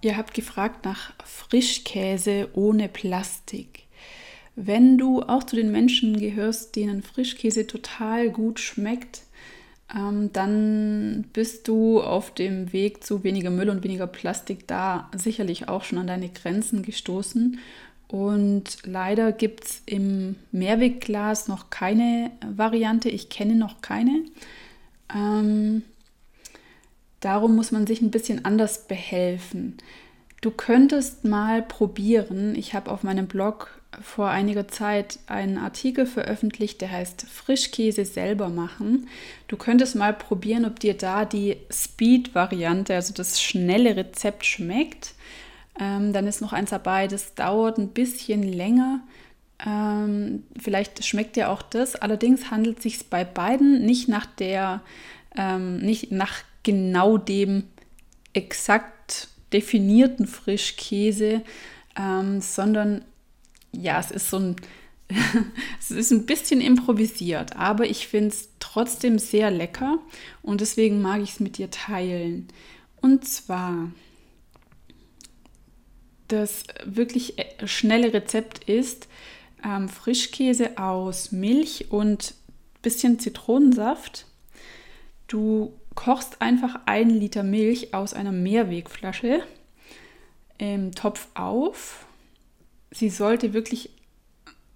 Ihr habt gefragt nach Frischkäse ohne Plastik. Wenn du auch zu den Menschen gehörst, denen Frischkäse total gut schmeckt, ähm, dann bist du auf dem Weg zu weniger Müll und weniger Plastik da sicherlich auch schon an deine Grenzen gestoßen. Und leider gibt es im Mehrwegglas noch keine Variante. Ich kenne noch keine. Ähm, Darum muss man sich ein bisschen anders behelfen. Du könntest mal probieren, ich habe auf meinem Blog vor einiger Zeit einen Artikel veröffentlicht, der heißt Frischkäse selber machen. Du könntest mal probieren, ob dir da die Speed-Variante, also das schnelle Rezept schmeckt. Ähm, dann ist noch eins dabei, das dauert ein bisschen länger. Ähm, vielleicht schmeckt dir auch das. Allerdings handelt es sich bei beiden nicht nach der, ähm, nicht nach genau dem exakt definierten Frischkäse, ähm, sondern ja, es ist so ein, es ist ein bisschen improvisiert, aber ich finde es trotzdem sehr lecker und deswegen mag ich es mit dir teilen. Und zwar, das wirklich äh, schnelle Rezept ist ähm, Frischkäse aus Milch und bisschen Zitronensaft. Du kochst einfach einen Liter Milch aus einer Mehrwegflasche im Topf auf. Sie sollte wirklich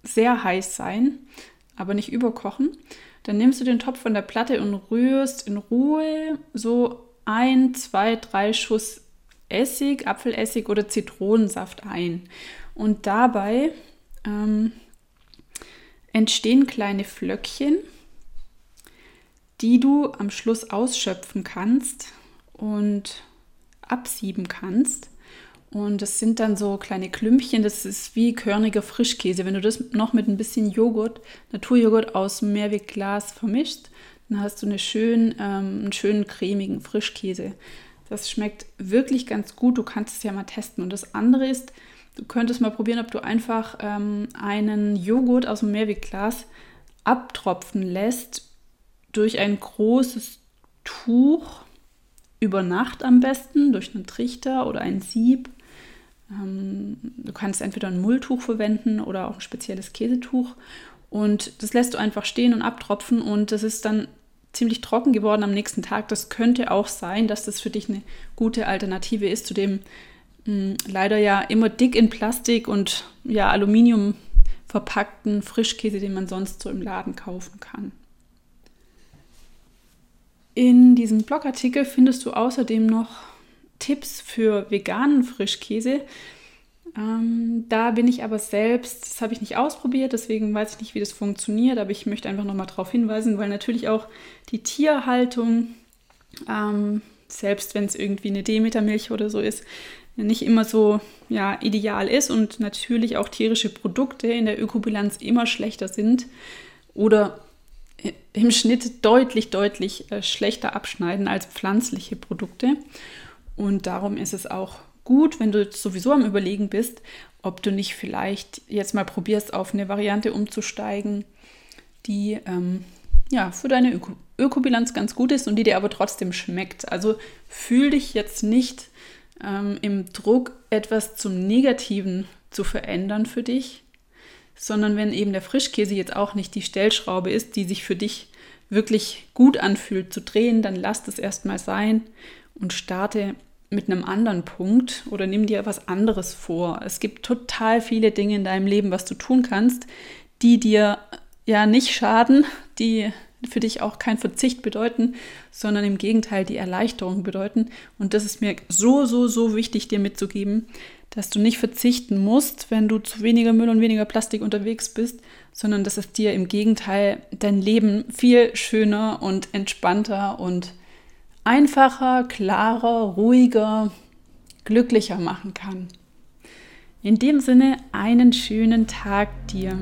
sehr heiß sein, aber nicht überkochen. Dann nimmst du den Topf von der Platte und rührst in Ruhe so ein, zwei, drei Schuss Essig, Apfelessig oder Zitronensaft ein. Und dabei ähm, entstehen kleine Flöckchen die du am Schluss ausschöpfen kannst und absieben kannst. Und das sind dann so kleine Klümpchen, das ist wie körniger Frischkäse. Wenn du das noch mit ein bisschen Joghurt, Naturjoghurt aus dem Mehrwegglas vermischst, dann hast du eine schön, ähm, einen schönen cremigen Frischkäse. Das schmeckt wirklich ganz gut. Du kannst es ja mal testen. Und das andere ist, du könntest mal probieren, ob du einfach ähm, einen Joghurt aus dem Mehrwegglas abtropfen lässt durch ein großes Tuch über Nacht am besten, durch einen Trichter oder ein Sieb. Ähm, du kannst entweder ein Mulltuch verwenden oder auch ein spezielles Käsetuch. Und das lässt du einfach stehen und abtropfen und das ist dann ziemlich trocken geworden am nächsten Tag. Das könnte auch sein, dass das für dich eine gute Alternative ist zu dem mh, leider ja immer dick in Plastik und ja Aluminium verpackten Frischkäse, den man sonst so im Laden kaufen kann. In diesem Blogartikel findest du außerdem noch Tipps für veganen Frischkäse. Ähm, da bin ich aber selbst, das habe ich nicht ausprobiert, deswegen weiß ich nicht, wie das funktioniert, aber ich möchte einfach nochmal darauf hinweisen, weil natürlich auch die Tierhaltung, ähm, selbst wenn es irgendwie eine Demetermilch oder so ist, nicht immer so ja, ideal ist und natürlich auch tierische Produkte in der Ökobilanz immer schlechter sind oder im Schnitt deutlich, deutlich äh, schlechter abschneiden als pflanzliche Produkte. Und darum ist es auch gut, wenn du sowieso am Überlegen bist, ob du nicht vielleicht jetzt mal probierst, auf eine Variante umzusteigen, die ähm, ja, für deine Öko Ökobilanz ganz gut ist und die dir aber trotzdem schmeckt. Also fühl dich jetzt nicht ähm, im Druck, etwas zum Negativen zu verändern für dich, sondern wenn eben der Frischkäse jetzt auch nicht die Stellschraube ist, die sich für dich wirklich gut anfühlt zu drehen, dann lass das erstmal sein und starte mit einem anderen Punkt oder nimm dir was anderes vor. Es gibt total viele Dinge in deinem Leben, was du tun kannst, die dir ja nicht schaden, die für dich auch kein Verzicht bedeuten, sondern im Gegenteil die Erleichterung bedeuten. Und das ist mir so, so, so wichtig, dir mitzugeben, dass du nicht verzichten musst, wenn du zu weniger Müll und weniger Plastik unterwegs bist, sondern dass es dir im Gegenteil dein Leben viel schöner und entspannter und einfacher, klarer, ruhiger, glücklicher machen kann. In dem Sinne einen schönen Tag dir.